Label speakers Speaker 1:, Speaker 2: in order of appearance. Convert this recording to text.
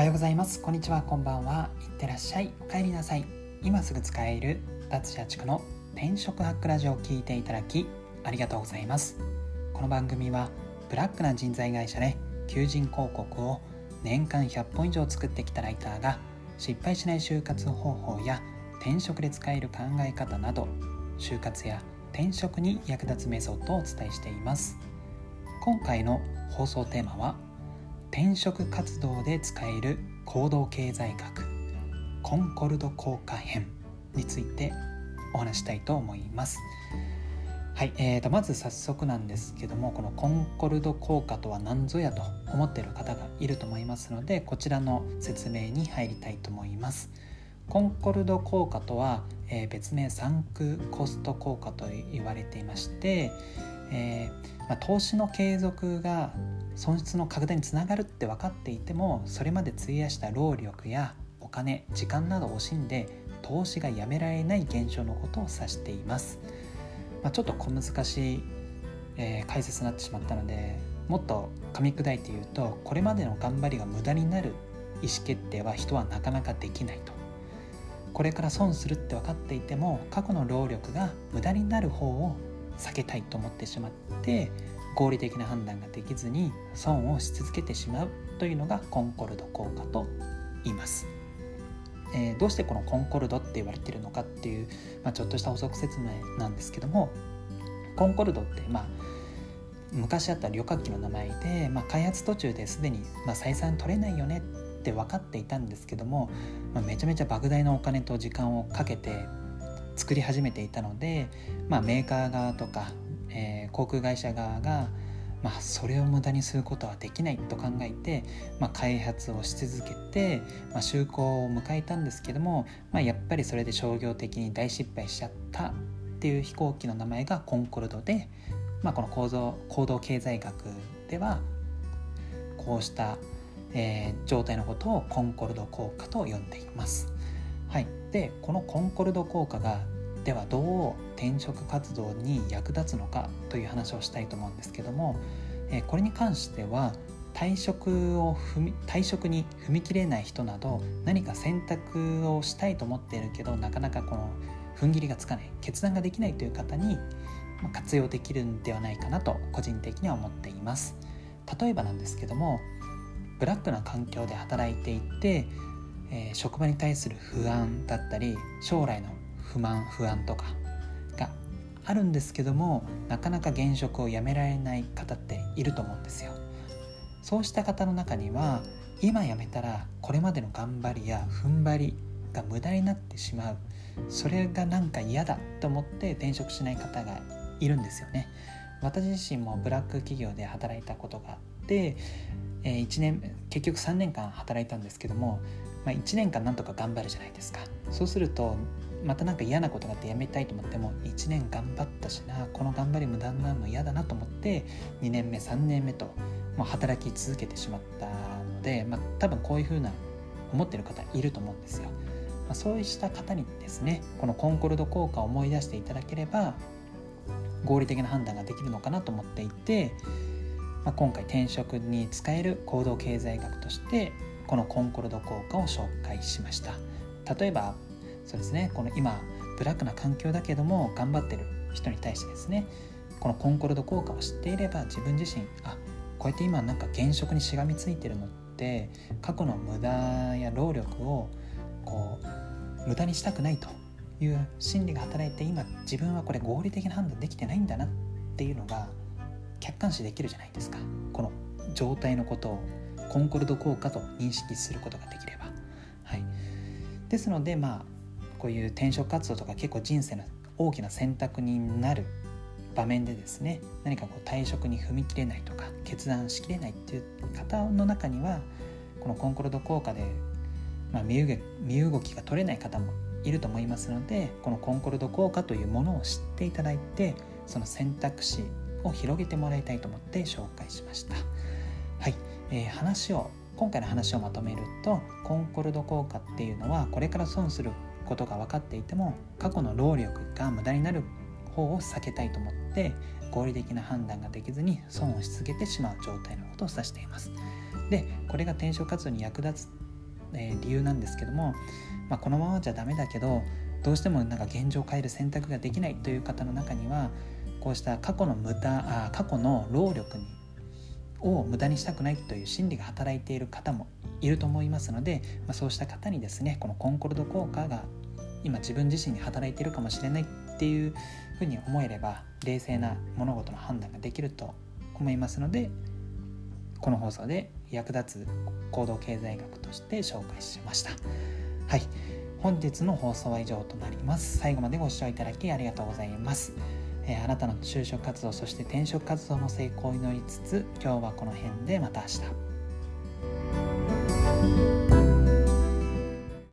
Speaker 1: おはようございます。こんにちは。こんばんは。いってらっしゃい。お帰りなさい。今すぐ使える脱社畜の転職ハックラジオを聞いていただきありがとうございます。この番組はブラックな人材会社で求人広告を年間100本以上作ってきたライターが失敗しない就活方法や転職で使える考え方など就活や転職に役立つメソッドをお伝えしています。今回の放送テーマは転職活動で使える行動経済学コンコルド効果編についてお話したいと思います。はい、えー、とまず早速なんですけどもこのコンコルド効果とは何ぞやと思っている方がいると思いますのでこちらの説明に入りたいと思います。コンコルド効果とは、えー、別名サンクコスト効果と言われていまして、えー、まあ、投資の継続が損失の拡大につながるって分かっていてもそれまで費やした労力やお金時間などを惜しんで投資がやめられない現象のことを指しています。まあ、ちょっと小難しい、えー、解説になってしまったのでもっと噛み砕いて言うとこれまでの頑張りが無駄になる意思決定は人はなかなかできないとこれから損するって分かっていても過去の労力が無駄になる方を避けたいと思ってしまって合理的な判断ができずに損をし続けてしまうというのがコンコルド効果と言います。えー、どうしてこのコンコルドって言われてるのかっていう、まあ、ちょっとした補足説明なんですけどもコンコルドってまあ昔あった旅客機の名前で、まあ、開発途中ですでに、まあ、採算取れないよねって分かっていたんですけども、まあ、めちゃめちゃ莫大なお金と時間をかけて作り始めていたので、まあ、メーカー側とか、えー、航空会社側がまあ、それを無駄にすることはできないと考えて、まあ、開発をし続けて、まあ、就航を迎えたんですけども、まあ、やっぱりそれで商業的に大失敗しちゃったっていう飛行機の名前がコンコルドで、まあ、この構造行動経済学ではこうした、えー、状態のことをコンコルド効果と呼んでいます。はい、でこのコンコルド効果がではどう転職活動に役立つのかという話をしたいと思うんですけども、えこれに関しては退職を踏み退職に踏み切れない人など何か選択をしたいと思っているけどなかなかこの踏ん切りがつかない決断ができないという方に活用できるんではないかなと個人的には思っています。例えばなんですけどもブラックな環境で働いていて、え、職場に対する不安だったり将来の不満不安とかがあるんですけどもなかなか現職を辞められない方っていると思うんですよ。そうした方の中には今辞めたらこれまでの頑張りや踏ん張りが無駄になってしまうそれがなんか嫌だと思って転職しない方がいるんですよね。私自身もブラック企業で働いたことがあって、えー、1年結局3年間働いたんですけども、まあ、1年間なんとか頑張るじゃないですかそうするとまた何か嫌なことがあってやめたいと思っても1年頑張ったしなこの頑張り無駄になるの嫌だなと思って2年目3年目ともう働き続けてしまったので、まあ、多分こういうふうな思ってる方いると思うんですよ。まあ、そうした方にですねこのコンコルド効果を思い出していただければ合理的な判断ができるのかなと思っていて、まあ、今回転職に使える行動経済学としてこのコンコルド効果を紹介しました。例えばそうですね。この今ブラックな環境だけども頑張ってる人に対してですねこのコンコルド効果を知っていれば自分自身あこうやって今なんか現職にしがみついてるのって過去の無駄や労力をこう無駄にしたくないという心理が働いて今自分はこれ合理的な判断できてないんだなっていうのが客観視できるじゃないですか。この状態のことをコンコルド効果と認識することができれば。はい、ですのでまあこういう転職活動とか結構人生の大きな選択になる場面でですね何かこう退職に踏み切れないとか決断しきれないっていう方の中にはこのコンコルド効果で、まあ、身動きが取れない方もいると思いますのでこのコンコルド効果というものを知っていただいてその選択肢を広げてもらいたいと思って紹介しました。はい、えー、話を今回の話をまとめるとコンコルド効果っていうのはこれから損することが分かっていても過去の労力が無駄になる方を避けたいと思って合理的な判断ができずに損をし続けてしまう状態のことを指しています。でこれが転職活動に役立つえー、理由なんですけども、まあ、このままじゃダメだけどどうしてもなんか現状を変える選択ができないという方の中にはこうした過去の無駄あ過去の労力にを無駄にしたくないという心理が働いている方もいると思いますので、まあ、そうした方にですねこのコンコルド効果が今自分自身に働いているかもしれないっていうふうに思えれば冷静な物事の判断ができると思いますのでこの放送で役立つ行動経済学として紹介しました。はい。本日の放送は以上となります。最後までご視聴いただきありがとうございます。えー、あなたの就職活動そして転職活動の成功を祈りつつ今日はこの辺でまた明日。